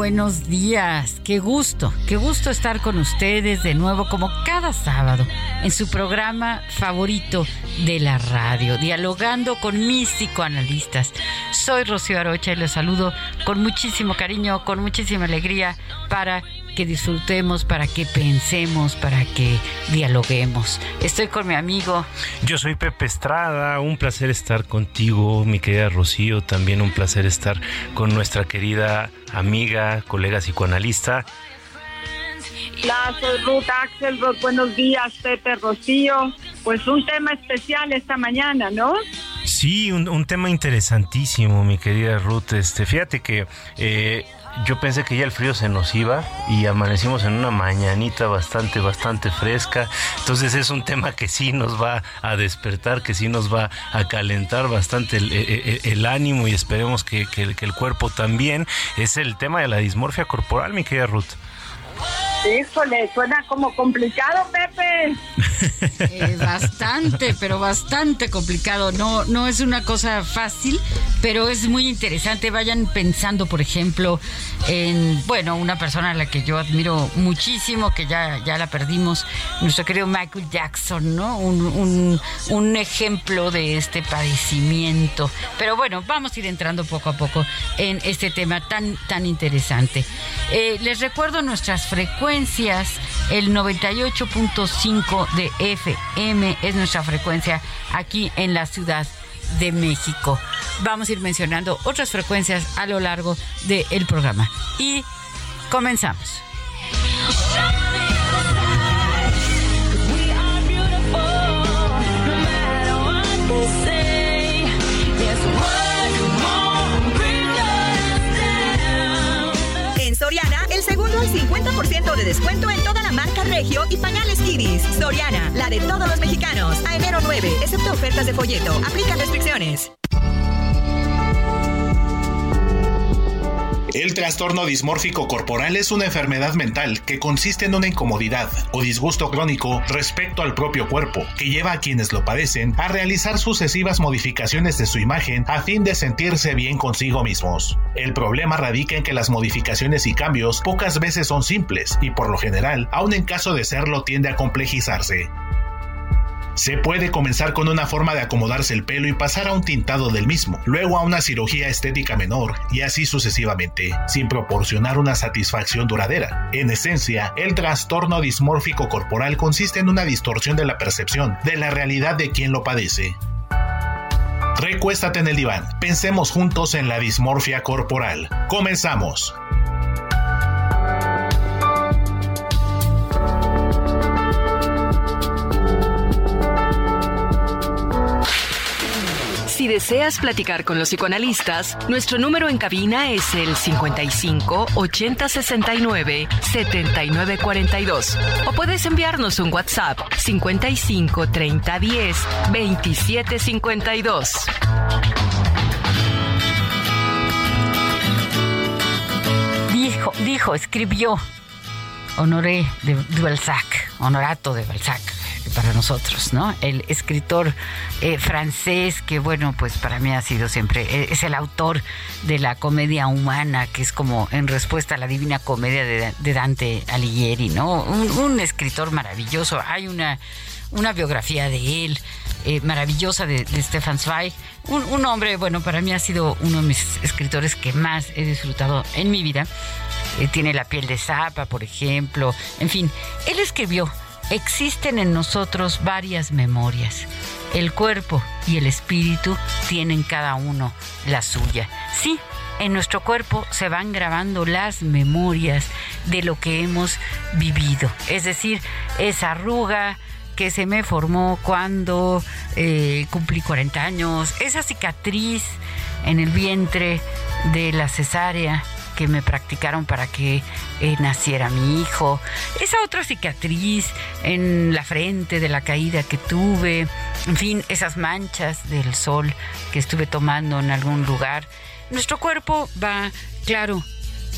Buenos días. Qué gusto, qué gusto estar con ustedes de nuevo como cada sábado en su programa favorito de la radio, dialogando con mis psicoanalistas. Soy Rocío Arocha y les saludo con muchísimo cariño, con muchísima alegría para que disfrutemos, para que pensemos, para que dialoguemos. Estoy con mi amigo. Yo soy Pepe Estrada, un placer estar contigo, mi querida Rocío, también un placer estar con nuestra querida amiga, colega psicoanalista. Hola, soy Ruth Axel, buenos días, Pepe Rocío. Pues un tema especial esta mañana, ¿no? Sí, un, tema interesantísimo, mi querida Ruth. Este, fíjate que eh, yo pensé que ya el frío se nos iba y amanecimos en una mañanita bastante, bastante fresca. Entonces es un tema que sí nos va a despertar, que sí nos va a calentar bastante el, ánimo y esperemos que, que el cuerpo también. Es el tema de la dismorfia corporal, mi querida Ruth. Híjole, suena como complicado, Pepe. Bastante, pero bastante complicado. No, no es una cosa fácil, pero es muy interesante. Vayan pensando, por ejemplo, en, bueno, una persona a la que yo admiro muchísimo, que ya, ya la perdimos, nuestro querido Michael Jackson, ¿no? Un, un, ejemplo de este padecimiento. Pero bueno, vamos a ir entrando poco a poco en este tema tan, tan interesante. Eh, les recuerdo nuestras frecuencias el 98.5 de FM es nuestra frecuencia aquí en la Ciudad de México. Vamos a ir mencionando otras frecuencias a lo largo del programa. Y comenzamos. Al 50% de descuento en toda la marca Regio y pañales Kidis. Soriana, la de todos los mexicanos. A enero 9, excepto ofertas de folleto. Aplica restricciones. El trastorno dismórfico corporal es una enfermedad mental que consiste en una incomodidad o disgusto crónico respecto al propio cuerpo, que lleva a quienes lo padecen a realizar sucesivas modificaciones de su imagen a fin de sentirse bien consigo mismos. El problema radica en que las modificaciones y cambios pocas veces son simples y por lo general, aun en caso de serlo, tiende a complejizarse. Se puede comenzar con una forma de acomodarse el pelo y pasar a un tintado del mismo, luego a una cirugía estética menor y así sucesivamente, sin proporcionar una satisfacción duradera. En esencia, el trastorno dismórfico corporal consiste en una distorsión de la percepción de la realidad de quien lo padece. Recuéstate en el diván, pensemos juntos en la dismorfia corporal. Comenzamos. Si deseas platicar con los psicoanalistas, nuestro número en cabina es el 55 80 69 79 42 o puedes enviarnos un WhatsApp 55 30 10 27 52. Dijo, dijo, escribió. Honoré de Balzac, Honorato de Balzac para nosotros, ¿no? El escritor eh, francés que, bueno, pues para mí ha sido siempre, eh, es el autor de la comedia humana, que es como en respuesta a la divina comedia de, Dante Alighieri, ¿no? Un, escritor maravilloso. Hay una, una biografía de él eh, maravillosa de, Stefan Zweig. Un, hombre, bueno, para mí ha sido uno de mis escritores que más he disfrutado en mi vida. tiene la piel de zapa, por ejemplo. En fin, él escribió Existen en nosotros varias memorias. El cuerpo y el espíritu tienen cada uno la suya. Sí, en nuestro cuerpo se van grabando las memorias de lo que hemos vivido. Es decir, esa arruga que se me formó cuando eh, cumplí 40 años, esa cicatriz en el vientre de la cesárea que me practicaron para que eh, naciera mi hijo, esa otra cicatriz en la frente de la caída que tuve, en fin, esas manchas del sol que estuve tomando en algún lugar. Nuestro cuerpo va, claro,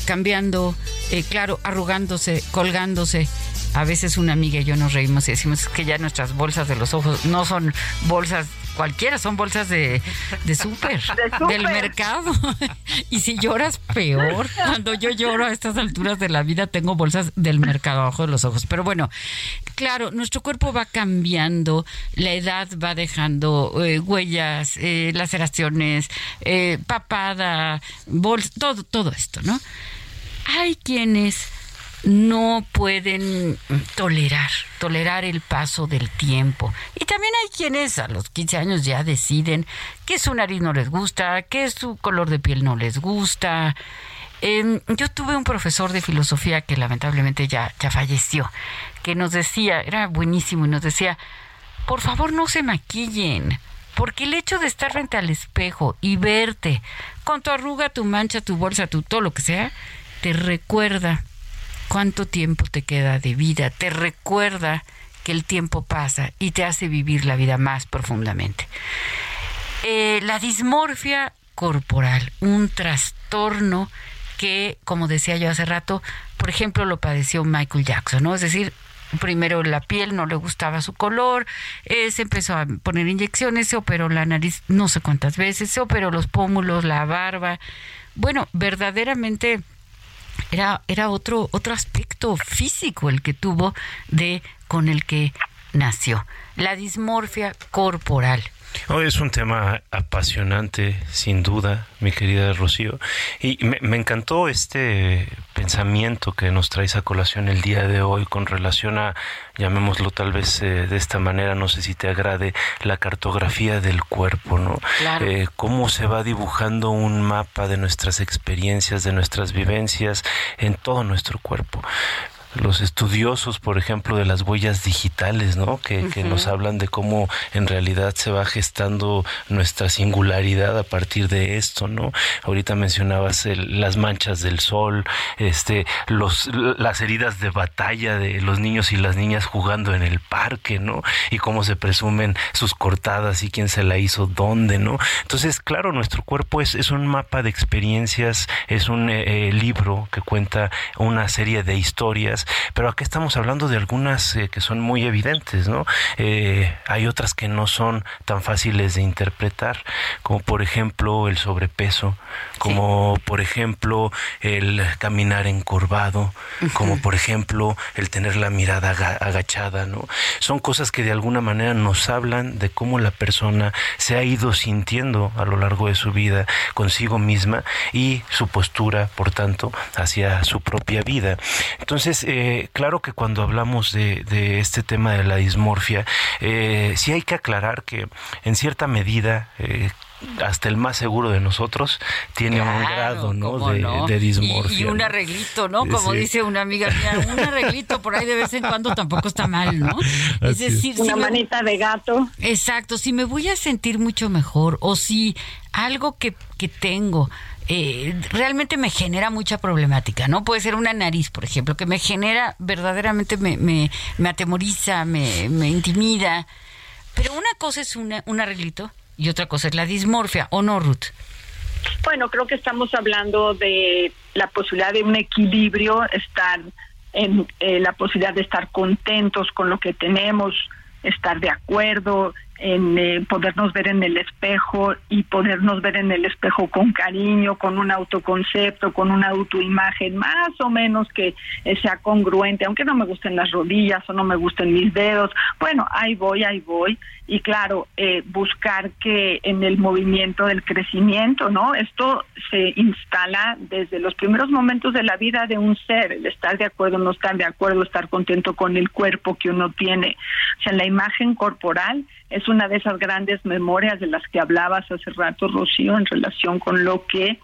cambiando, eh, claro, arrugándose, colgándose. A veces una amiga y yo nos reímos y decimos que ya nuestras bolsas de los ojos no son bolsas cualquiera, son bolsas de, de súper, del mercado. y si lloras, peor. Cuando yo lloro a estas alturas de la vida, tengo bolsas del mercado abajo de los ojos. Pero bueno, claro, nuestro cuerpo va cambiando, la edad va dejando eh, huellas, eh, laceraciones, eh, papada, bolsa, todo, todo esto, ¿no? Hay quienes no pueden tolerar, tolerar el paso del tiempo. Y también hay quienes a los 15 años ya deciden que su nariz no les gusta, que su color de piel no les gusta. Em, yo tuve un profesor de filosofía que lamentablemente ya, ya falleció, que nos decía, era buenísimo, y nos decía, por favor no se maquillen, porque el hecho de estar frente al espejo y verte con tu arruga, tu mancha, tu bolsa, tu todo lo que sea, te recuerda cuánto tiempo te queda de vida, te recuerda que el tiempo pasa y te hace vivir la vida más profundamente. Eh, la dismorfia corporal, un trastorno que, como decía yo hace rato, por ejemplo, lo padeció Michael Jackson, ¿no? Es decir, primero la piel no le gustaba su color, eh, se empezó a poner inyecciones, se operó la nariz no sé cuántas veces, se operó los pómulos, la barba. Bueno, verdaderamente era, era otro, otro aspecto físico el que tuvo de con el que nació. La dismorfia corporal. Oh, es un tema apasionante, sin duda, mi querida Rocío. Y me, encantó este pensamiento que nos traes a colación el día de hoy con relación a, llamémoslo tal vez eh, de esta manera, no sé si te agrade, la cartografía del cuerpo, ¿no? Eh, cómo se va dibujando un mapa de nuestras experiencias, de nuestras vivencias en todo nuestro cuerpo los estudiosos, por ejemplo, de las huellas digitales, ¿no? Que, nos hablan de cómo en realidad se va gestando nuestra singularidad a partir de esto, ¿no? Ahorita mencionabas las manchas del sol, este, los, las heridas de batalla de los niños y las niñas jugando en el parque, ¿no? Y cómo se presumen sus cortadas y quién se la hizo dónde, ¿no? Entonces, claro, nuestro cuerpo es, es un mapa de experiencias, es un eh, eh, libro que cuenta una serie de historias pero aquí estamos hablando de algunas eh, que son muy evidentes, ¿no? Eh, hay otras que no son tan fáciles de interpretar, como por ejemplo el sobrepeso, como por ejemplo el caminar encorvado, como por ejemplo el tener la mirada agachada, ¿no? Son cosas que de alguna manera nos hablan de cómo la persona se ha ido sintiendo a lo largo de su vida consigo misma y su postura, por tanto, hacia su propia vida. Entonces, eh, claro que cuando hablamos de, este tema de la dismorfia, eh, sí hay que aclarar que en cierta medida, eh, hasta el más seguro de nosotros tiene un grado ¿no? De, dismorfia. Y, un arreglito, ¿no? Como dice una amiga mía, un arreglito por ahí de vez en cuando tampoco está mal, ¿no? Es decir, una manita de gato. Exacto, si me voy a sentir mucho mejor o si algo que, que tengo eh, realmente me genera mucha problemática, ¿no? Puede ser una nariz, por ejemplo, que me genera, verdaderamente me, me, atemoriza, me, me intimida. Pero una cosa es una, un arreglito y otra cosa es la dismorfia, ¿o no, Ruth? Bueno, creo que estamos hablando de la posibilidad de un equilibrio, estar en eh, la posibilidad de estar contentos con lo que tenemos, estar de acuerdo, en eh, podernos ver en el espejo y podernos ver en el espejo con cariño, con un autoconcepto, con una autoimagen más o menos que eh, sea congruente, aunque no me gusten las rodillas o no me gusten mis dedos. Bueno, ahí voy, ahí voy. Y claro, eh, buscar que en el movimiento del crecimiento, ¿no? Esto se instala desde los primeros momentos de la vida de un ser, el estar de acuerdo, no estar de acuerdo, estar contento con el cuerpo que uno tiene. O sea, la imagen corporal es una de esas grandes memorias de las que hablabas hace rato, Rocío, en relación con lo que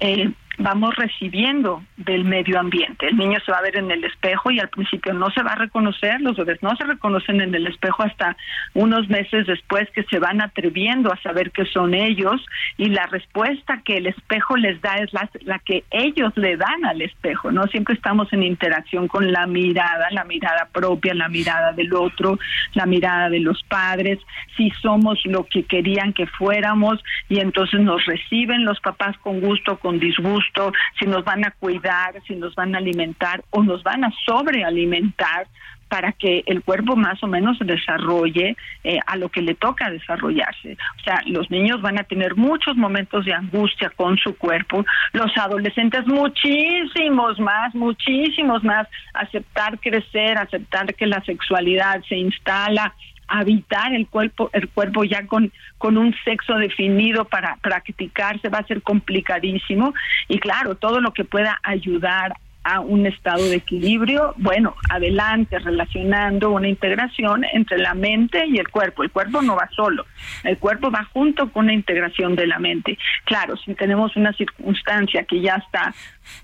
eh, vamos recibiendo del medio ambiente. El niño se va a ver en el espejo y al principio no se va a reconocer, los bebés no se reconocen en el espejo hasta unos meses después que se van atreviendo a saber que son ellos y la respuesta que el espejo les da es la, la que ellos le dan al espejo, ¿no? Siempre estamos en interacción con la mirada, la mirada propia, la mirada del otro, la mirada de los padres, si somos lo que querían que fuéramos y entonces nos reciben los papás con gusto, con disgusto, si nos van a cuidar, si nos van a alimentar o nos van a sobrealimentar para que el cuerpo más o menos se desarrolle eh, a lo que le toca desarrollarse. O sea, los niños van a tener muchos momentos de angustia con su cuerpo, los adolescentes muchísimos más, muchísimos más, aceptar crecer, aceptar que la sexualidad se instala, habitar el cuerpo, el cuerpo ya con, con un sexo definido para practicarse va a ser complicadísimo y claro, todo lo que pueda ayudar a un estado de equilibrio, bueno, adelante, relacionando una integración entre la mente y el cuerpo. El cuerpo no va solo, el cuerpo va junto con la integración de la mente. Claro, si tenemos una circunstancia que ya está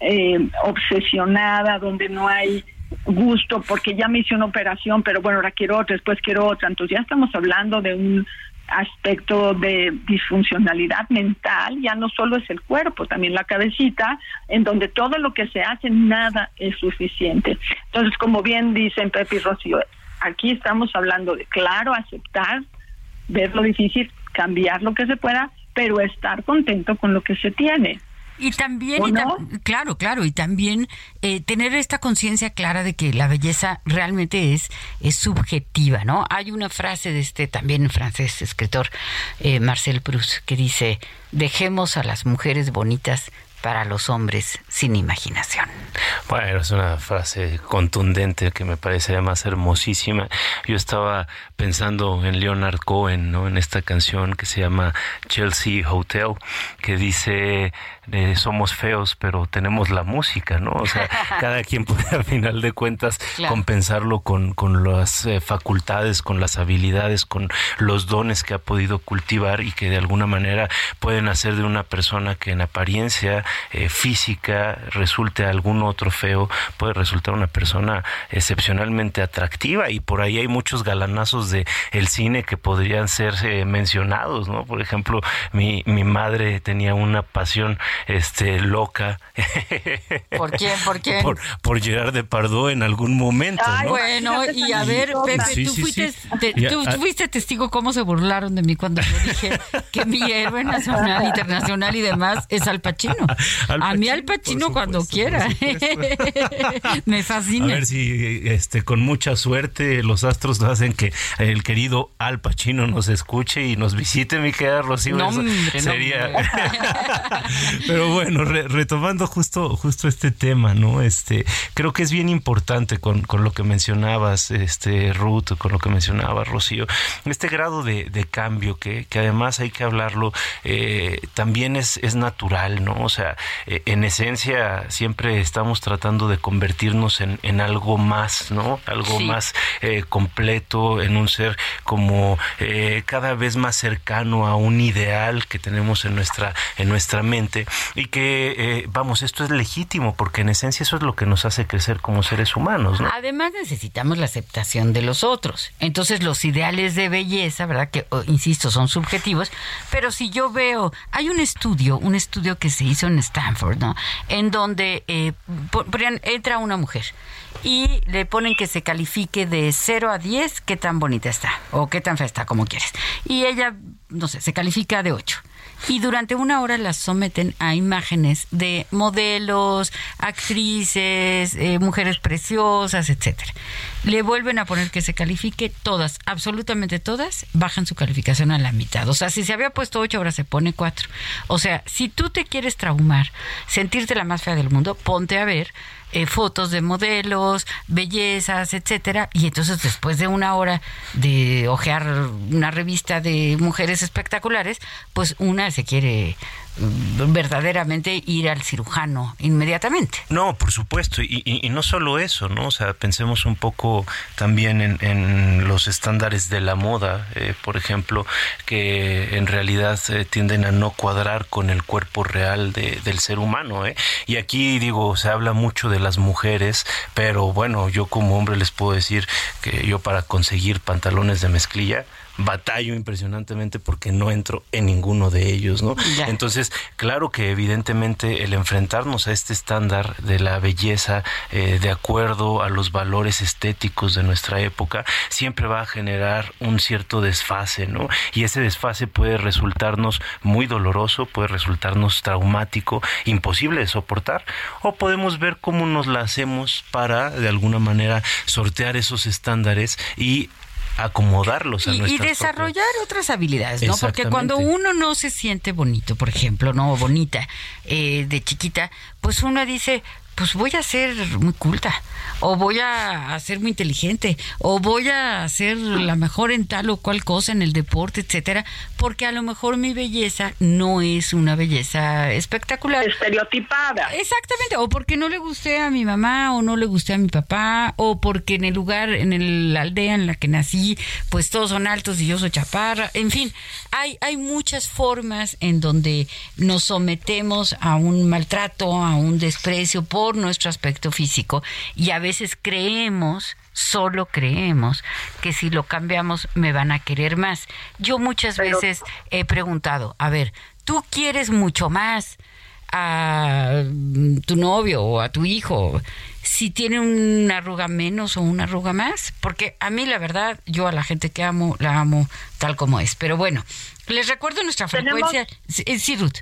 eh, obsesionada, donde no hay gusto porque ya me hice una operación, pero bueno, ahora quiero otra, después quiero otra. Entonces ya estamos hablando de un aspecto de disfuncionalidad mental, ya no solo es el cuerpo, también la cabecita, en donde todo lo que se hace, nada es suficiente. Entonces, como bien dicen Pepe y Rocío, aquí estamos hablando de, claro, aceptar, ver lo difícil, cambiar lo que se pueda, pero estar contento con lo que se tiene. Y también, claro, claro, y también eh, tener esta conciencia clara de que la belleza realmente es, es subjetiva, ¿no? Hay una frase de este también francés escritor, eh, Marcel Proust, que dice, dejemos a las mujeres bonitas para los hombres sin imaginación. Bueno, es una frase contundente que me parece además hermosísima. Yo estaba pensando en Leonard Cohen, ¿no? En esta canción que se llama Chelsea Hotel, que dice somos feos, pero tenemos la música, ¿no? O sea, cada quien puede al final de cuentas compensarlo con, con las eh, facultades, con las habilidades, con los dones que ha podido cultivar y que de alguna manera pueden hacer de una persona que en apariencia eh, física resulte algún otro feo, puede resultar una persona excepcionalmente atractiva y por ahí hay muchos galanazos de el cine que podrían ser eh, mencionados, ¿no? Por ejemplo, mi, mi madre tenía una pasión este loca. ¿Por quién? ¿Por quién? Por, por Gerard Depardieu en algún momento. Bueno, y a ver, Pepe, tú, fuiste, tú ah. fuiste testigo cómo se burlaron de mí cuando yo dije que mi héroe nacional, internacional y demás es Al Pacino. a mí Al Pacino cuando quiera. Me fascina. A ver si este, con mucha suerte los astros hacen que el querido Al Pacino nos escuche y nos visite, mi querida Rocío. No, hombre, sería... Pero bueno, retomando justo, justo este tema, ¿no? Este, creo que es bien importante con, con, lo que mencionabas, este, Ruth, con lo que mencionaba Rocío, este grado de, de cambio que, que, además hay que hablarlo, eh, también es, es natural, ¿no? O sea, eh, en esencia esencia siempre estamos tratando de convertirnos en, en algo más, ¿no? Algo más eh, completo, en un ser como eh, cada vez más cercano a un ideal que tenemos en nuestra, en nuestra mente y que, eh, vamos, esto es legítimo porque en esencia eso es lo que nos hace crecer como seres humanos, ¿no? Además necesitamos la aceptación de los otros. Entonces los ideales de belleza, ¿verdad? Que, oh, insisto, son subjetivos, pero si yo veo, hay un estudio, un estudio que se hizo en Stanford, ¿no? En donde eh, entra una mujer y le ponen que se califique de 0 a 10 qué tan bonita está o qué tan fea está, como quieres. Y ella, no sé, se califica de 8 y durante una hora las someten a imágenes de modelos, actrices, eh, mujeres preciosas, etcétera. Le vuelven a poner que se califique todas, absolutamente todas, bajan su calificación a la mitad. O sea, si se había puesto ocho, ahora se pone cuatro. O sea, si tú te quieres traumar, sentirte la más fea del mundo, ponte a ver eh, fotos de modelos, bellezas, etcétera, y entonces después de una hora de ojear una revista de mujeres espectaculares, pues una se quiere verdaderamente ir al cirujano inmediatamente. No, por supuesto, y, no solo eso, ¿no? O sea, pensemos un poco también en, los estándares de la moda, eh, por ejemplo, que en realidad eh, tienden a no cuadrar con el cuerpo real del ser humano, ¿eh? Y aquí digo, se habla mucho de las mujeres, pero bueno, yo como hombre les puedo decir que yo para conseguir pantalones de mezclilla, batallo impresionantemente porque no entro en ninguno de ellos, ¿no? Entonces, claro que evidentemente el enfrentarnos a este estándar de la belleza eh, de acuerdo a los valores estéticos de nuestra época siempre va a generar un cierto desfase, ¿no? Y ese desfase puede resultarnos muy doloroso, puede resultarnos traumático, imposible de soportar, o podemos ver cómo nos la hacemos para de alguna manera sortear esos estándares y acomodarlos a y, y desarrollar otras habilidades, ¿no? Porque cuando uno no se siente bonito, por ejemplo, no bonita eh, de chiquita, pues uno dice, pues voy a ser muy culta, o voy a ser muy inteligente, o voy a ser la mejor en tal o cual cosa en el deporte, etcétera, porque a lo mejor mi belleza no es una belleza espectacular. Estereotipada. Exactamente, o porque no le gusté a mi mamá, o no le gusté a mi papá, o porque en el lugar, en la aldea en la que nací, pues todos son altos y yo soy chaparra, en fin, hay, hay muchas formas en donde nos sometemos a un maltrato, a un desprecio por nuestro aspecto físico y a veces creemos solo creemos que si lo cambiamos me van a querer más. Yo muchas veces he preguntado, a ver, tú quieres mucho más a tu novio o a tu hijo si tiene una arruga menos o una arruga más, porque a mí la verdad, yo a la gente que amo, la amo tal como es. Pero bueno, les recuerdo nuestra frecuencia. Sí, Ruth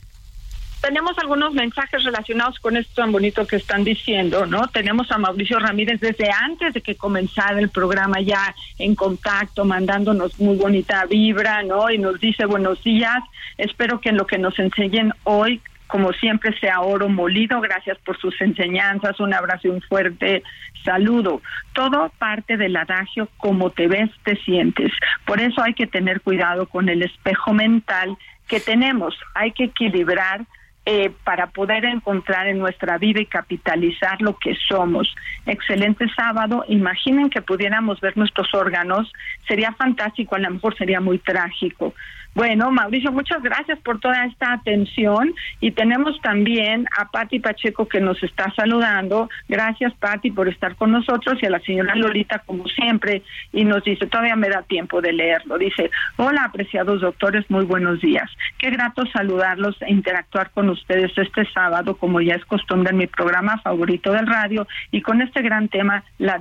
tenemos algunos mensajes relacionados con esto tan bonito que están diciendo, ¿no? Tenemos a Mauricio Ramírez desde antes de que comenzara el programa ya en contacto, mandándonos muy bonita vibra, ¿no? Y nos dice buenos días, espero que en lo que nos enseñen hoy como siempre sea oro molido, gracias por sus enseñanzas, un abrazo y un fuerte saludo. Todo parte del adagio, como te ves, te sientes. Por eso hay que tener cuidado con el espejo mental que tenemos, hay que equilibrar eh, para poder encontrar en nuestra vida y capitalizar lo que somos. Excelente sábado. Imaginen que pudiéramos ver nuestros órganos. Sería fantástico, a lo mejor sería muy trágico. Bueno, Mauricio, muchas gracias por toda esta atención y tenemos también a Patti Pacheco que nos está saludando. Gracias, Patti, por estar con nosotros y a la señora Lolita, como siempre, y nos dice, todavía me da tiempo de leerlo. Dice, hola, apreciados doctores, muy buenos días. Qué grato saludarlos e interactuar con ustedes este sábado, como ya es costumbre en mi programa favorito del radio, y con este gran tema, la,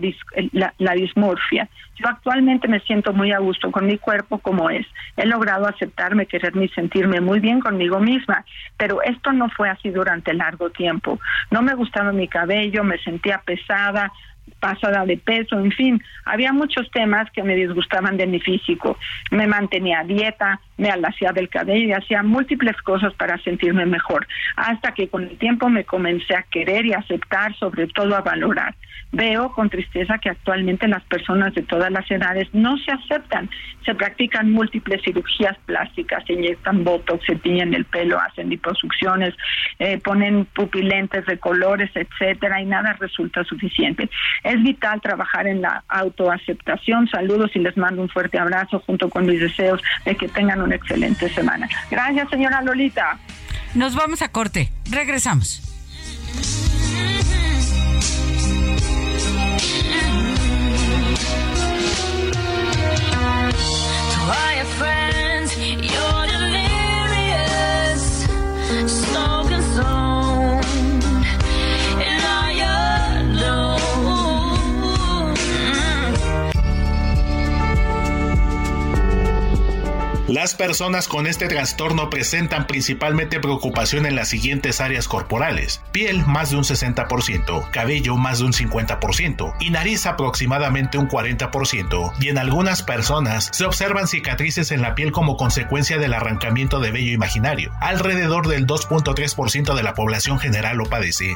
la, dismorfia. Yo actualmente me siento muy a gusto con mi cuerpo como es. He logrado aceptarme, quererme y sentirme muy bien conmigo misma, pero esto no fue así durante largo tiempo. No me gustaba mi cabello, me sentía pesada, pasada de peso, en fin, había muchos temas que me disgustaban de mi físico. Me mantenía dieta, me alaciaba el cabello y hacía múltiples cosas para sentirme mejor, hasta que con el tiempo me comencé a querer y aceptar, sobre todo a valorar. Veo con tristeza que actualmente las personas de todas las edades no se aceptan, se practican múltiples cirugías plásticas, se inyectan botox, se tiñen el pelo, hacen liposucciones, eh, ponen pupilentes de colores, etcétera, y nada resulta suficiente. Es vital trabajar en la autoaceptación. Saludos y les mando un fuerte abrazo junto con mis deseos de que tengan una excelente semana. Gracias, señora Lolita. Nos vamos a corte. Regresamos. Las personas con este trastorno presentan principalmente preocupación en las siguientes áreas corporales. Piel más de un 60%, cabello más de un 50% y nariz aproximadamente un 40%. Y en algunas personas se observan cicatrices en la piel como consecuencia del arrancamiento de vello imaginario. Alrededor del 2.3% de la población general lo padece.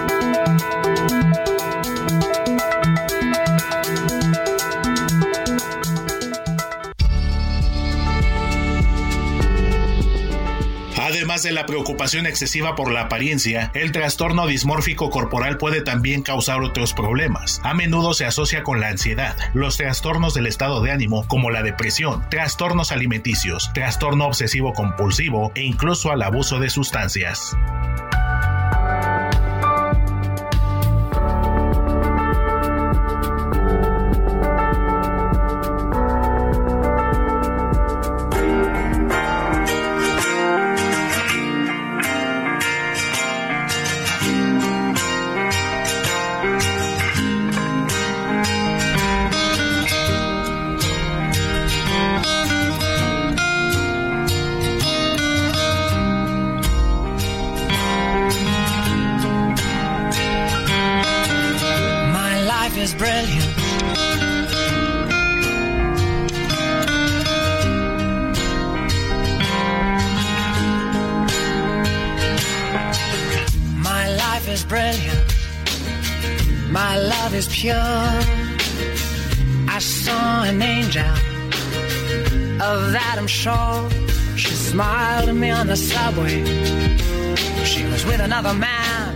La preocupación excesiva por la apariencia, el trastorno dismórfico corporal puede también causar otros problemas. A menudo se asocia con la ansiedad, los trastornos del estado de ánimo como la depresión, trastornos alimenticios, trastorno obsesivo compulsivo e incluso al abuso de sustancias. Subway. She was with another man.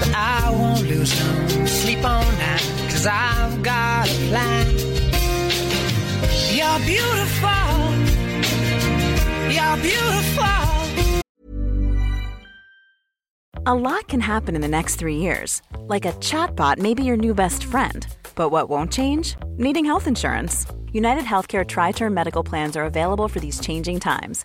But I won't lose no sleep on that, cause I've got a plan. You're beautiful. You're beautiful. A lot can happen in the next three years. Like a chatbot may be your new best friend. But what won't change? Needing health insurance. United Healthcare Tri Term Medical Plans are available for these changing times.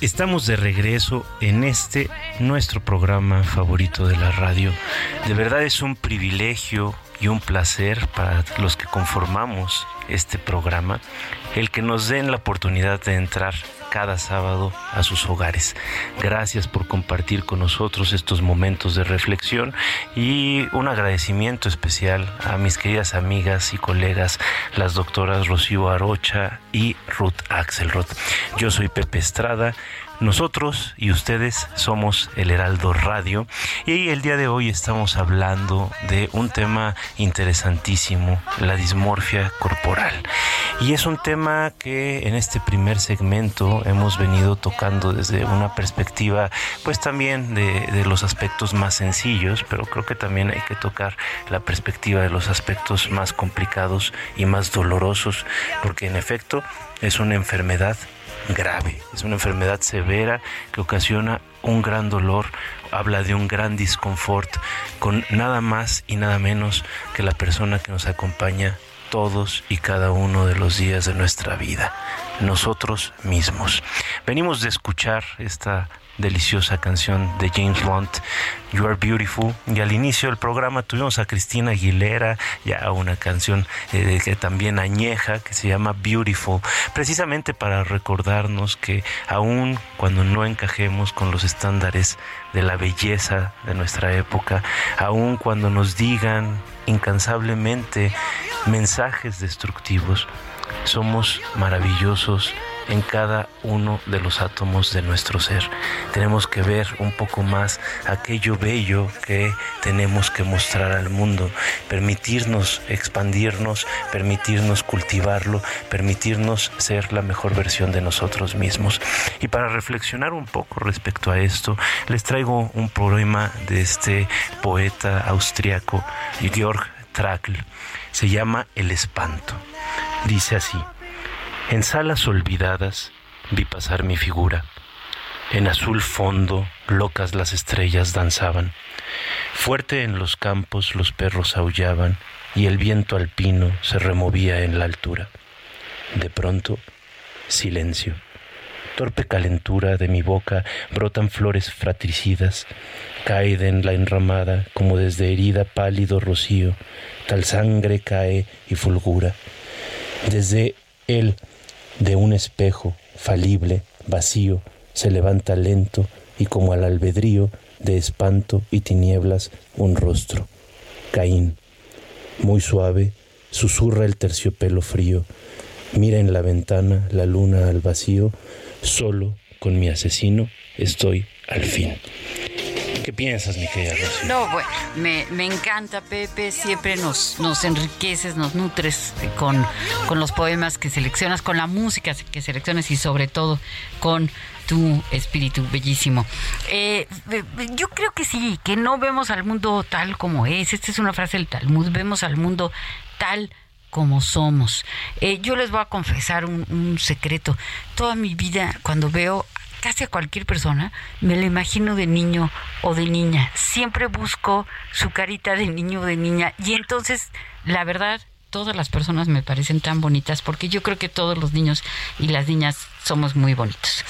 Estamos de regreso en este nuestro programa favorito de la radio. De verdad es un privilegio y un placer para los que conformamos este programa el que nos den la oportunidad de entrar cada sábado a sus hogares. Gracias por compartir con nosotros estos momentos de reflexión y un agradecimiento especial a mis queridas amigas y colegas, las doctoras Rocío Arocha y Ruth Axelrod. Yo soy Pepe Estrada. Nosotros y ustedes somos el Heraldo Radio y el día de hoy estamos hablando de un tema interesantísimo, la dismorfia corporal. Y es un tema que en este primer segmento hemos venido tocando desde una perspectiva pues también de, de los aspectos más sencillos, pero creo que también hay que tocar la perspectiva de los aspectos más complicados y más dolorosos, porque en efecto es una enfermedad grave, es una enfermedad severa que ocasiona un gran dolor, habla de un gran disconfort con nada más y nada menos que la persona que nos acompaña todos y cada uno de los días de nuestra vida, nosotros mismos. Venimos de escuchar esta deliciosa canción de James Blunt, You Are Beautiful. Y al inicio del programa tuvimos a Cristina Aguilera, ya una canción eh, que también añeja, que se llama Beautiful, precisamente para recordarnos que aun cuando no encajemos con los estándares de la belleza de nuestra época, aun cuando nos digan incansablemente mensajes destructivos, somos maravillosos en cada uno de los átomos de nuestro ser. Tenemos que ver un poco más aquello bello que tenemos que mostrar al mundo, permitirnos expandirnos, permitirnos cultivarlo, permitirnos ser la mejor versión de nosotros mismos. Y para reflexionar un poco respecto a esto, les traigo un poema de este poeta austriaco, Georg Trakl. Se llama El espanto. Dice así. En salas olvidadas vi pasar mi figura. En azul fondo, locas las estrellas danzaban. Fuerte en los campos los perros aullaban y el viento alpino se removía en la altura. De pronto, silencio. Torpe calentura de mi boca brotan flores fratricidas, cae en la enramada como desde herida pálido rocío, tal sangre cae y fulgura. Desde él de un espejo falible, vacío, se levanta lento y como al albedrío de espanto y tinieblas un rostro. Caín, muy suave, susurra el terciopelo frío, mira en la ventana la luna al vacío, solo con mi asesino estoy al fin. ¿Qué piensas, mi querida Rocío? No, bueno, me, encanta, Pepe. Siempre nos, enriqueces, nos nutres con, con los poemas que seleccionas, con la música que seleccionas y sobre todo con tu espíritu bellísimo. Eh, yo creo que sí, que no vemos al mundo tal como es. Esta es una frase del Talmud. Vemos al mundo tal como somos. Eh, yo les voy a confesar un, un secreto. Toda mi vida, cuando veo casi a cualquier persona, me lo imagino de niño o de niña. Siempre busco su carita de niño o de niña. Y entonces, la verdad, todas las personas me parecen tan bonitas porque yo creo que todos los niños y las niñas somos muy bonitos.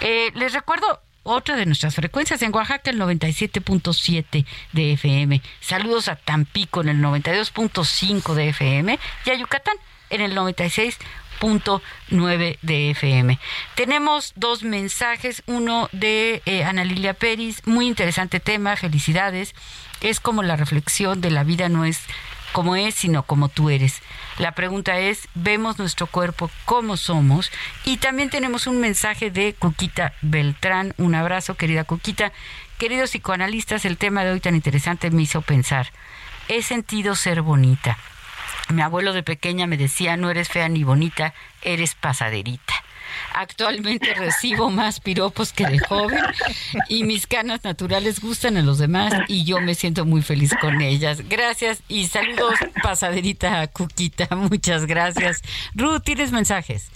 Eh, les recuerdo otra de nuestras frecuencias en Oaxaca, el 97.7 de FM. Saludos a Tampico en el 92.5 de FM y a Yucatán en el 96 Tenemos dos mensajes, uno de eh, Ana Lilia Peris, muy interesante tema, felicidades. Es como la reflexión de la vida no es como es, sino como tú eres. La pregunta es, ¿vemos nuestro cuerpo como somos? Y también tenemos un mensaje de Cuquita Beltrán. Un abrazo, querida Cuquita. Queridos psicoanalistas, el tema de hoy tan interesante me hizo pensar. He sentido ser bonita mi abuelo de pequeña me decía, no eres fea ni bonita, eres pasaderita. Actualmente recibo más piropos que de joven y mis canas naturales gustan a los demás y yo me siento muy feliz con ellas. Gracias y saludos, pasaderita Cuquita. Muchas gracias. Ruth, ¿tienes mensajes?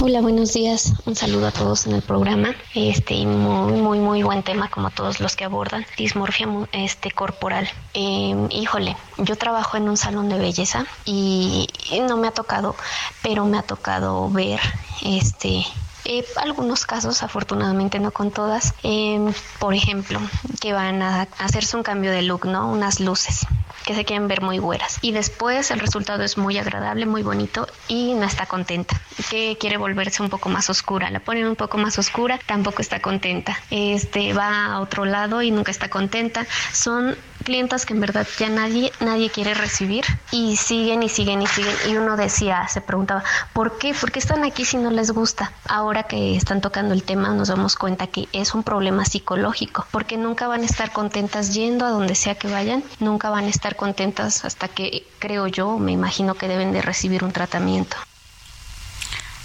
Hola, buenos días. Un saludo a todos en el programa. Este muy muy muy buen tema como todos los que abordan dismorfia este corporal. Em, híjole, yo trabajo en un salón de belleza y no me ha tocado, pero me ha tocado ver este eh, algunos casos, afortunadamente no con todas, em, por ejemplo, que van a hacerse un cambio de look, ¿no? Unas luces. que se quieren ver muy güeras. Y después el resultado es muy agradable, muy bonito y no está contenta. Que quiere volverse un poco más oscura. La ponen un poco más oscura, tampoco está contenta. Este va a otro lado y nunca está contenta. Son clientas que en verdad ya nadie, nadie quiere recibir y siguen y siguen y siguen. Y uno decía, se preguntaba, ¿por qué? ¿Por qué están aquí si no les gusta? Ahora que están tocando el tema nos damos cuenta que es un problema psicológico, porque nunca van a estar contentas yendo a donde sea que vayan, nunca van a estar contentas hasta que creo yo, me imagino que deben de recibir un tratamiento.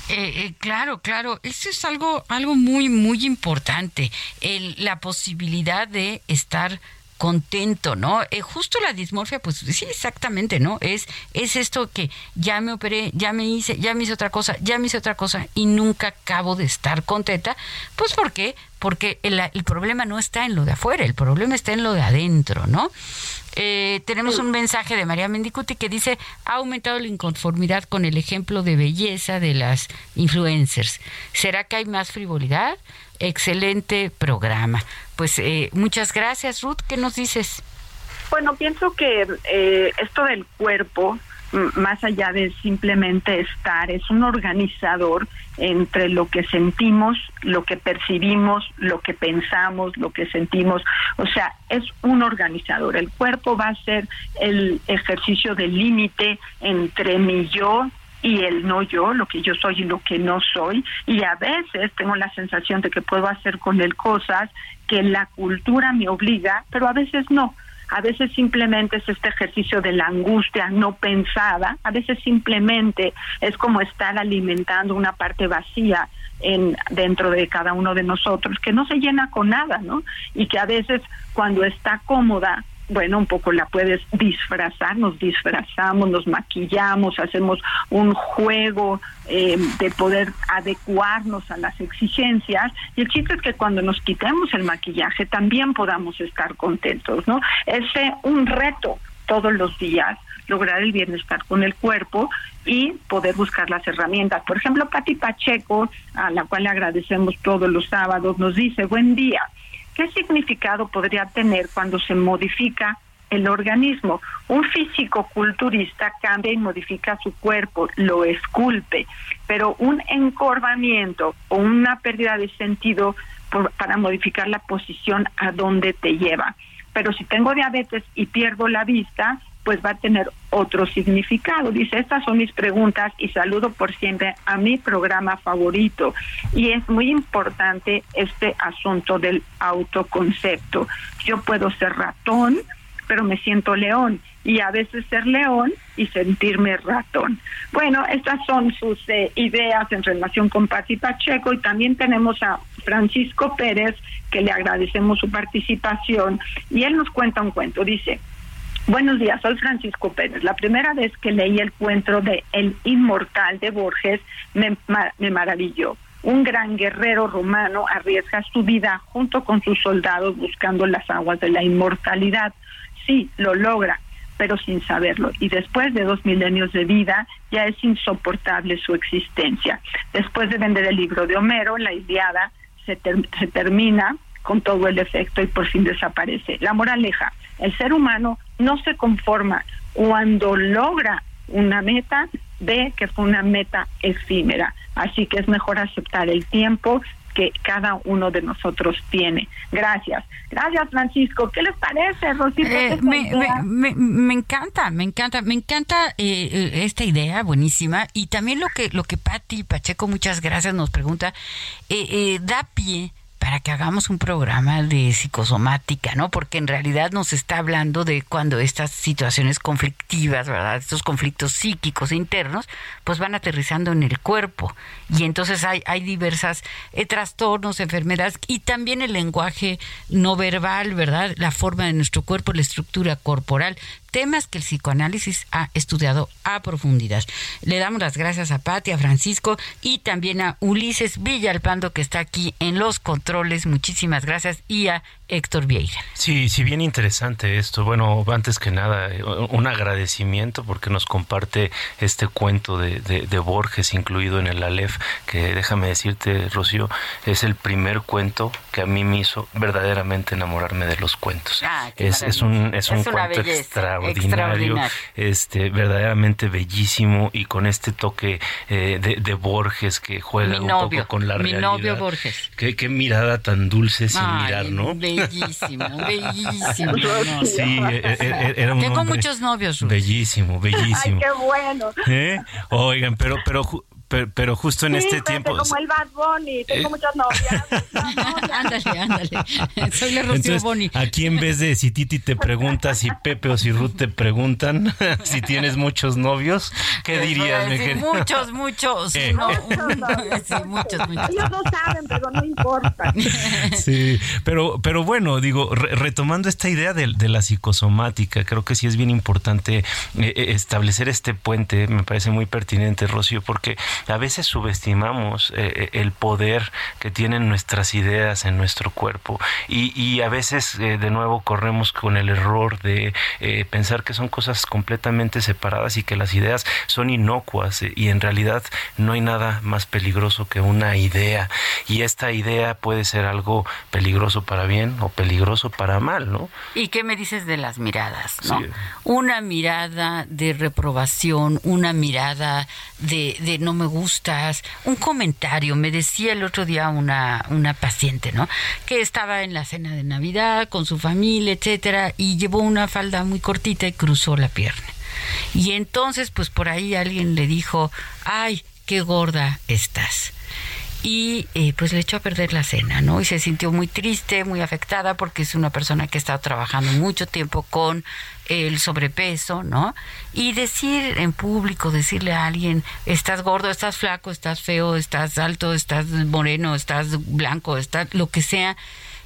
Eh, eh, claro, claro, eso es algo, algo muy, muy importante, el, la posibilidad de estar contento, ¿no? Eh, justo la dismorfia, pues sí, exactamente, ¿no? Es, es esto que ya me operé, ya me hice, ya me hice otra cosa, ya me hice otra cosa y nunca acabo de estar contenta. Pues ¿por qué? Porque el, el problema no está en lo de afuera, el problema está en lo de adentro, ¿no? Eh, tenemos un mensaje de María Mendicuti que dice, ha aumentado la inconformidad con el ejemplo de belleza de las influencers. ¿Será que hay más frivolidad? Excelente programa. Pues eh, muchas gracias, Ruth. ¿Qué nos dices? Bueno, pienso que eh, esto del cuerpo más allá de simplemente estar, es un organizador entre lo que sentimos, lo que percibimos, lo que pensamos, lo que sentimos. O sea, es un organizador. El cuerpo va a ser el ejercicio del límite entre mi yo y el no yo, lo que yo soy y lo que no soy. Y a veces tengo la sensación de que puedo hacer con él cosas que la cultura me obliga, pero a veces no a veces simplemente es este ejercicio de la angustia no pensada, a veces simplemente es como estar alimentando una parte vacía en dentro de cada uno de nosotros que no se llena con nada, ¿no? Y que a veces cuando está cómoda bueno, un poco la puedes disfrazar, nos disfrazamos, nos maquillamos, hacemos un juego eh, de poder adecuarnos a las exigencias y el chiste es que cuando nos quitemos el maquillaje también podamos estar contentos, ¿no? Es un reto todos los días lograr el bienestar con el cuerpo y poder buscar las herramientas. Por ejemplo, Pati Pacheco, a la cual le agradecemos todos los sábados, nos dice, buen día, ¿Qué significado podría tener cuando se modifica el organismo? Un físico culturista cambia y modifica su cuerpo, lo esculpe, pero un encorvamiento o una pérdida de sentido para modificar la posición a donde te lleva. Pero si tengo diabetes y pierdo la vista, pues va a tener otro significado. Dice, estas son mis preguntas y saludo por siempre a mi programa favorito. Y es muy importante este asunto del autoconcepto. Yo puedo ser ratón, pero me siento león y a veces ser león y sentirme ratón. Bueno, estas son sus eh, ideas en relación con Pati Pacheco y también tenemos a Francisco Pérez que le agradecemos su participación y él nos cuenta un cuento. Dice, Buenos días, soy Francisco Pérez. La primera vez que leí el cuento de El Inmortal de Borges me, me maravilló. Un gran guerrero romano arriesga su vida junto con sus soldados buscando las aguas de la inmortalidad. Sí, lo logra, pero sin saberlo. Y después de dos milenios de vida, ya es insoportable su existencia. Después de vender el libro de Homero, la Iliada se, se termina con todo el efecto y por fin desaparece. La moraleja, el ser humano no se conforma. Cuando logra una meta, ve que fue una meta efímera. Así que es mejor aceptar el tiempo que cada uno de nosotros tiene. Gracias. Gracias, Francisco. ¿Qué les parece, Rosita? Eh, me, encanta, me encanta, me encanta eh, eh, esta idea buenísima y también lo que lo que Patti Pacheco, muchas gracias, nos pregunta, da pie para que hagamos un programa de psicosomática, ¿no? Porque en realidad nos está hablando de cuando estas situaciones conflictivas, ¿verdad? Estos conflictos psíquicos internos, pues van aterrizando en el cuerpo. Y entonces hay, hay diversas eh, trastornos, enfermedades y también el lenguaje no verbal, ¿verdad? La forma de nuestro cuerpo, la estructura corporal temas que el psicoanálisis ha estudiado a profundidad. Le damos las gracias a Pati, a Francisco y también a Ulises Villalpando que está aquí en los controles muchísimas gracias, y a Héctor Vieira. Sí, sí, bien interesante esto. Bueno, antes que nada, eh, un agradecimiento porque nos comparte este cuento de, de, Borges incluido en el Aleph, que déjame decirte, Rocío, es el primer cuento que a mí me hizo verdaderamente enamorarme de los cuentos. Ah, es, es, un, es, un cuento extraordinario, este, verdaderamente bellísimo y con este toque eh, de, Borges que juega un poco con la mi novio Borges. Qué, qué mirada tan dulce sin mirar, ¿no? Bellísimo, bellísimo. Sí, e, e, e, era un Tengo muchos novios. Bellísimo, bellísimo. Ay, qué bueno. ¿Eh? Oigan, pero, pero pero, justo en este tiempo. Como el Bad Bunny, tengo eh, muchas novias. ándale, ándale. Soy la Rocío Bonnie. Aquí en vez de si Titi te pregunta, si Pepe o si Ruth te preguntan si tienes muchos novios, ¿qué dirías, decir, Muchos, muchos. Eh. No, sí, muchos, muchos. Ellos no saben, pero no importa. Sí, pero, pero bueno, digo, retomando esta idea de, de, la psicosomática, creo que sí es bien importante eh, establecer este puente, me parece muy pertinente, Rocío, porque a veces subestimamos eh, eh, el poder que tienen nuestras ideas en nuestro cuerpo y, a veces eh, de nuevo corremos con el error de pensar que son cosas completamente separadas y que las ideas son inocuas y en realidad no hay nada más peligroso que una idea y esta idea puede ser algo peligroso para bien o peligroso para mal, ¿no? ¿Y qué me dices de las miradas? ¿no? Una mirada de reprobación, una mirada de, de no me gustas, un comentario. Me decía el otro día una, una paciente, ¿no? Que estaba en la cena de Navidad con su familia, etcétera, y llevó una falda muy cortita y cruzó la pierna. Y entonces, pues por ahí alguien le dijo, ay, qué gorda estás y eh, pues le echó a perder la cena, ¿no? Y se sintió muy triste, muy afectada porque es una persona que ha estado trabajando mucho tiempo con el sobrepeso, ¿no? Y decir en público, decirle a alguien, estás gordo, estás flaco, estás feo, estás alto, estás moreno, estás blanco, estás lo que sea.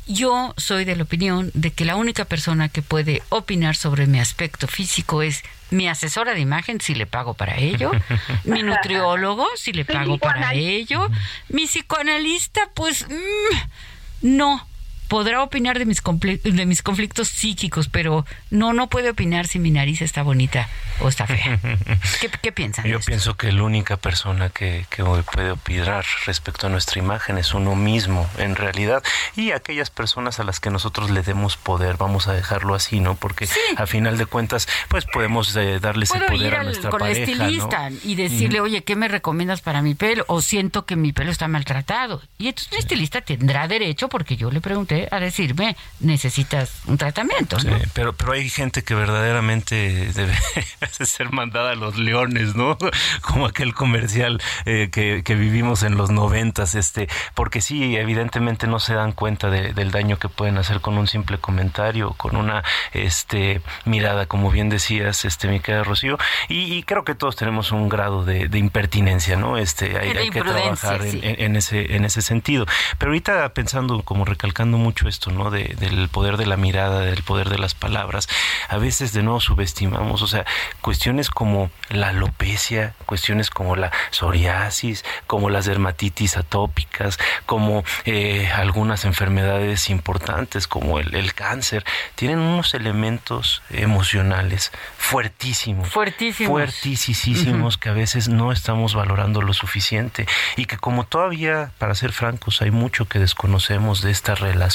Yo soy de la opinión de que la única persona que puede opinar sobre mi aspecto físico es mi asesora de imagen si le pago para ello, mi nutriólogo si le pago para ello, mi psicoanalista pues mm, no podrá opinar de mis, de mis conflictos psíquicos, pero no, no puede opinar si mi nariz está bonita o está fea. ¿Qué, qué piensan? Yo pienso que la única persona que, que puede opinar respecto a nuestra imagen es uno mismo, en realidad, y aquellas personas a las que nosotros le demos poder, vamos a dejarlo así, ¿no? Porque a final de cuentas, pues podemos eh, darles el poder a nuestra con el estilista y decirle, oye, ¿qué me recomiendas para mi pelo? O siento que mi pelo está maltratado. Y entonces el estilista tendrá derecho, porque yo le pregunté, a decirme, necesitas un tratamiento. pero, pero hay gente que verdaderamente debe ser mandada a los leones, ¿no? Como aquel comercial eh, que, que, vivimos en los noventas, este, porque sí, evidentemente no se dan cuenta del daño que pueden hacer con un simple comentario, con una este, mirada, como bien decías, este, mi querida Rocío, y, creo que todos tenemos un grado de, impertinencia, ¿no? Este, hay, que trabajar en, ese, en ese sentido. Pero ahorita pensando, como recalcando mucho esto, ¿no? del poder de la mirada, del poder de las palabras. A veces de nuevo subestimamos, o sea, cuestiones como la alopecia, cuestiones como la psoriasis, como las dermatitis atópicas, como eh, algunas enfermedades importantes como el, cáncer, tienen unos elementos emocionales fuertísimos. Fuertísimos. Fuertísimos que a veces no estamos valorando lo suficiente y que como todavía, para ser francos, hay mucho que desconocemos de esta relación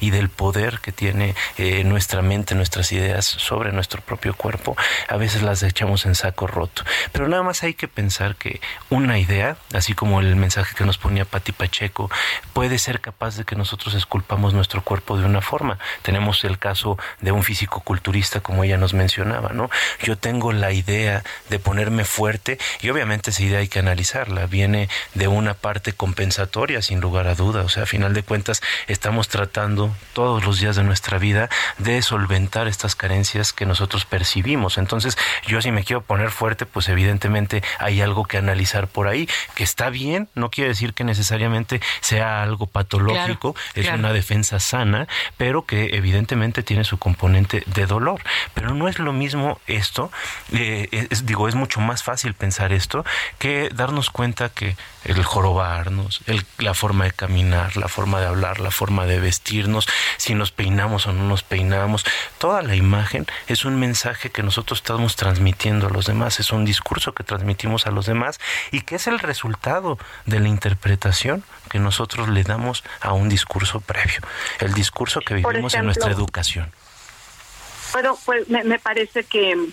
y del poder que tiene eh, nuestra mente, nuestras ideas sobre nuestro propio cuerpo, a veces las echamos en saco roto. Pero nada más hay que pensar que una idea, así como el mensaje que nos ponía Pati Pacheco, puede ser capaz de que nosotros esculpamos nuestro cuerpo de una forma. Tenemos el caso de un físico culturista, como ella nos mencionaba, ¿no? Yo tengo la idea de ponerme fuerte y obviamente esa idea hay que analizarla. Viene de una parte compensatoria, sin lugar a duda. O sea, a final de cuentas, estamos tratando todos los días de nuestra vida de solventar estas carencias que nosotros percibimos. Entonces, yo si me quiero poner fuerte, pues evidentemente hay algo que analizar por ahí, que está bien, no quiere decir que necesariamente sea algo patológico, es una defensa sana, pero que evidentemente tiene su componente de dolor. Pero no es lo mismo esto, eh, digo, es mucho más fácil pensar esto que darnos cuenta que el jorobarnos, el, la forma de caminar, la forma de hablar, la forma de vestirnos, si nos peinamos o no nos peinamos, toda la imagen es un mensaje que nosotros estamos transmitiendo a los demás, es un discurso que transmitimos a los demás y que es el resultado de la interpretación que nosotros le damos a un discurso previo, el discurso que vivimos en nuestra educación. Bueno, pues me, parece que en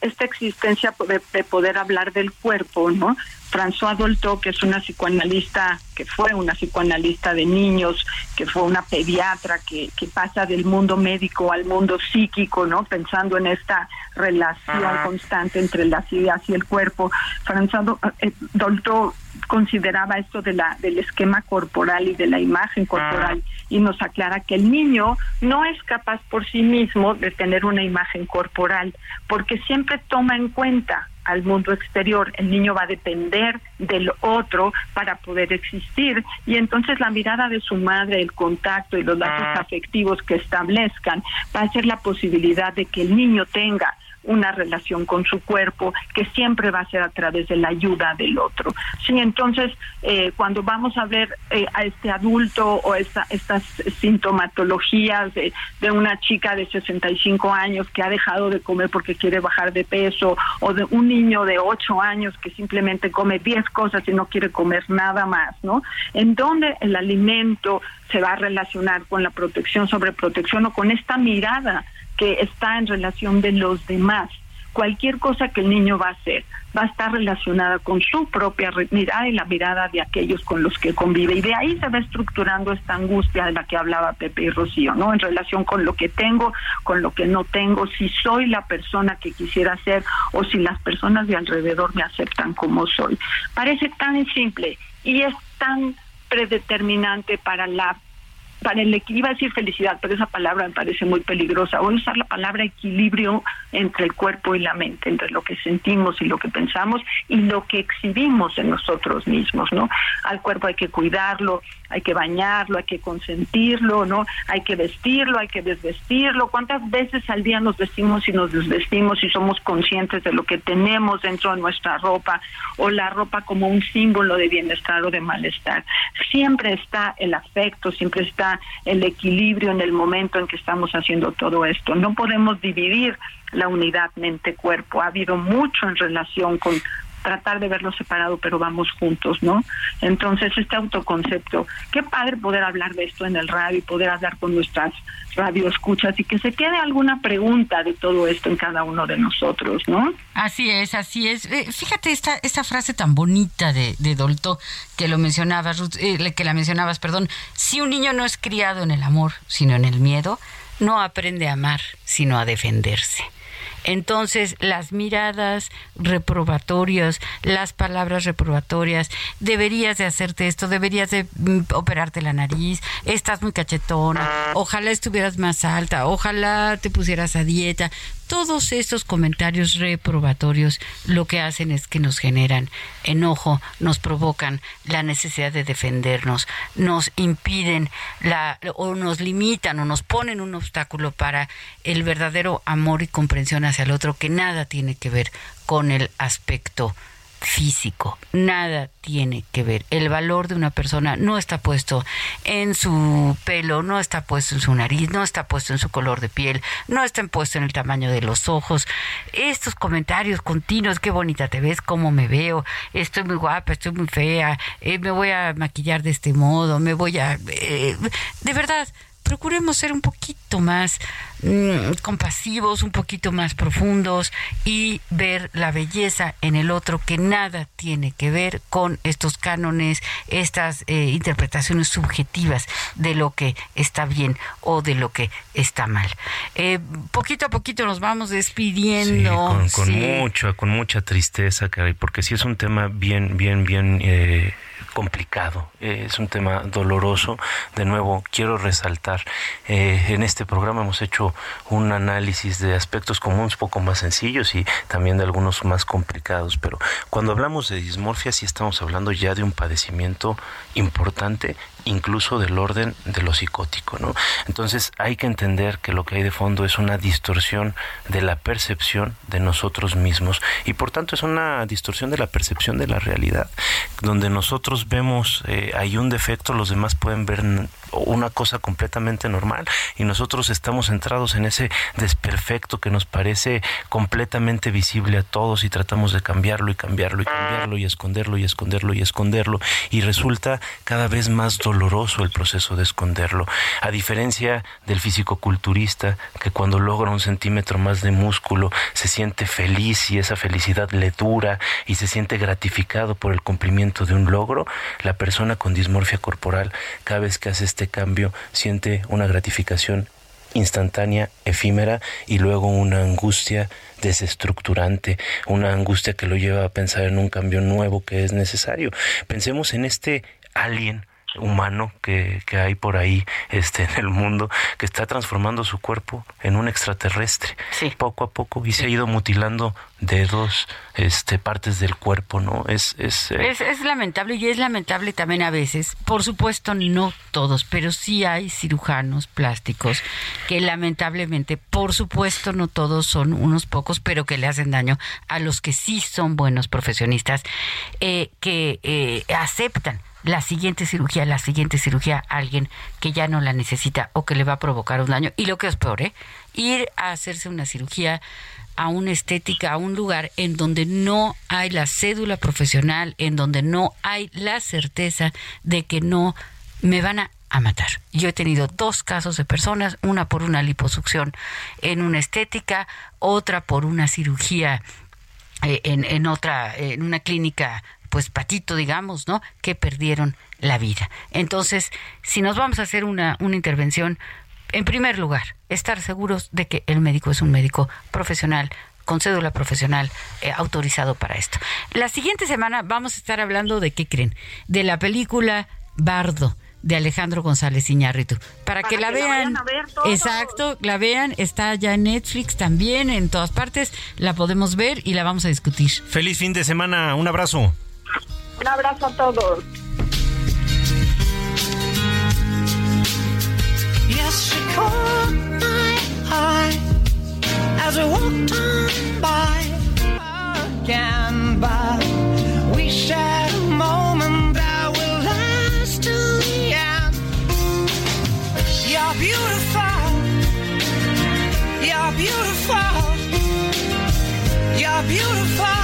esta existencia de, poder hablar del cuerpo, ¿no? François Dolto, que es una psicoanalista, que fue una psicoanalista de niños, que fue una pediatra, que, que pasa del mundo médico al mundo psíquico, ¿no? Pensando en esta relación constante entre las ideas y el cuerpo. François eh, Dolto consideraba esto de la del esquema corporal y de la imagen corporal y nos aclara que el niño no es capaz por sí mismo de tener una imagen corporal porque siempre toma en cuenta al mundo exterior. El niño va a depender del otro para poder existir y entonces la mirada de su madre, el contacto y los lazos ah. afectivos que establezcan va a ser la posibilidad de que el niño tenga una relación con su cuerpo que siempre va a ser a través de la ayuda del otro. Sí, entonces eh, cuando vamos a ver eh, a este adulto o esta, estas sintomatologías de, una chica de 65 años que ha dejado de comer porque quiere bajar de peso o de un niño de 8 años que simplemente come 10 cosas y no quiere comer nada más, ¿no? En donde el alimento se va a relacionar con la protección sobre protección o con esta mirada que está en relación de los demás. Cualquier cosa que el niño va a hacer va a estar relacionada con su propia mirada y la mirada de aquellos con los que convive. Y de ahí se va estructurando esta angustia de la que hablaba Pepe y Rocío, ¿no? En relación con lo que tengo, con lo que no tengo, si soy la persona que quisiera ser o si las personas de alrededor me aceptan como soy. Parece tan simple y es tan predeterminante para la para el iba a decir felicidad, pero esa palabra me parece muy peligrosa. Voy a usar la palabra equilibrio entre el cuerpo y la mente, entre lo que sentimos y lo que pensamos y lo que exhibimos en nosotros mismos, ¿no? Al cuerpo hay que cuidarlo, hay que bañarlo, hay que consentirlo, ¿no? Hay que vestirlo, hay que desvestirlo. ¿Cuántas veces al día nos vestimos y nos desvestimos y somos conscientes de lo que tenemos dentro de nuestra ropa o la ropa como un símbolo de bienestar o de malestar? Siempre está el afecto, siempre está el equilibrio en el momento en que estamos haciendo todo esto. No podemos dividir la unidad mente-cuerpo. Ha habido mucho en relación con tratar de verlo separado, pero vamos juntos, ¿no? Entonces, este autoconcepto, qué padre poder hablar de esto en el radio y poder hablar con nuestras radioescuchas y que se quede alguna pregunta de todo esto en cada uno de nosotros, ¿no? Así es, así es. Eh, fíjate esta, esta frase tan bonita de, de Dolto que lo mencionabas, eh, que la mencionabas, perdón. Si un niño no es criado en el amor, sino en el miedo, no aprende a amar, sino a defenderse. Entonces, las miradas reprobatorias, las palabras reprobatorias, deberías de hacerte esto, deberías de mm, operarte la nariz, estás muy cachetona, ojalá estuvieras más alta, ojalá te pusieras a dieta, todos estos comentarios reprobatorios lo que hacen es que nos generan enojo, nos provocan la necesidad de defendernos, nos impiden la, o nos limitan o nos ponen un obstáculo para el verdadero amor y comprensión hacia el otro que nada tiene que ver con el aspecto físico, nada tiene que ver. El valor de una persona no está puesto en su pelo, no está puesto en su nariz, no está puesto en su color de piel, no está puesto en el tamaño de los ojos. Estos comentarios continuos, qué bonita te ves, cómo me veo, estoy muy guapa, estoy muy fea, eh, me voy a maquillar de este modo, me voy a... Eh, de verdad, procuremos ser un poquito más compasivos, un poquito más profundos y ver la belleza en el otro que nada tiene que ver con estos cánones, estas eh, interpretaciones subjetivas de lo que está bien o de lo que está mal. Eh, poquito a poquito nos vamos despidiendo. con, mucho, con mucha tristeza, caray, porque sí es un tema bien, bien, bien eh, complicado, eh, es un tema doloroso. De nuevo, quiero resaltar, eh, en este programa hemos hecho un análisis de aspectos comunes un poco más sencillos y también de algunos más complicados, pero cuando hablamos de dismorfia sí estamos hablando ya de un padecimiento importante incluso del orden de lo psicótico, ¿no? Entonces hay que entender que lo que hay de fondo es una distorsión de la percepción de nosotros mismos y por tanto es una distorsión de la percepción de la realidad, donde nosotros vemos eh, hay un defecto, los demás pueden ver una cosa completamente normal y nosotros estamos centrados en ese desperfecto que nos parece completamente visible a todos y tratamos de cambiarlo y cambiarlo y cambiarlo y esconderlo y esconderlo y esconderlo y resulta cada vez más doloroso el proceso de esconderlo. A diferencia del físico-culturista que cuando logra un centímetro más de músculo se siente feliz y esa felicidad le dura y se siente gratificado por el cumplimiento de un logro, la persona con dismorfia corporal cada vez que hace este cambio siente una gratificación instantánea, efímera y luego una angustia desestructurante, una angustia que lo lleva a pensar en un cambio nuevo que es necesario. Pensemos en este alien humano que, que, hay por ahí este, en el mundo que está transformando su cuerpo en un extraterrestre. Poco a poco y se ha ido mutilando dedos, este, partes del cuerpo, ¿no? Es es, eh, es, es lamentable y es lamentable también a veces, por supuesto no todos, pero sí hay cirujanos plásticos que lamentablemente, por supuesto no todos son unos pocos, pero que le hacen daño a los que sí son buenos profesionistas, eh, que eh, aceptan la siguiente cirugía, la siguiente cirugía a alguien que ya no la necesita o que le va a provocar un daño. Y lo que es peor, ¿eh? ir a hacerse una cirugía a una estética, a un lugar en donde no hay la cédula profesional, en donde no hay la certeza de que no me van a, matar. Yo he tenido dos casos de personas, una por una liposucción en una estética, otra por una cirugía eh, en, en otra, en una clínica pues patito, digamos, ¿no? Que perdieron la vida. Entonces, si nos vamos a hacer una, una intervención, en primer lugar, estar seguros de que el médico es un médico profesional, con cédula profesional eh, autorizado para esto. La siguiente semana vamos a estar hablando de qué creen, de la película Bardo de Alejandro González Iñárritu. Para, que, la vean. exacto, la vean. Está ya en Netflix también, en todas partes. La podemos ver y la vamos a discutir. Feliz fin de semana. Un abrazo. Un abrazo a todos. Yes, she caught my eye as we walked on by again, but we shared a moment that will last till the end. You're beautiful, you're beautiful, you're beautiful,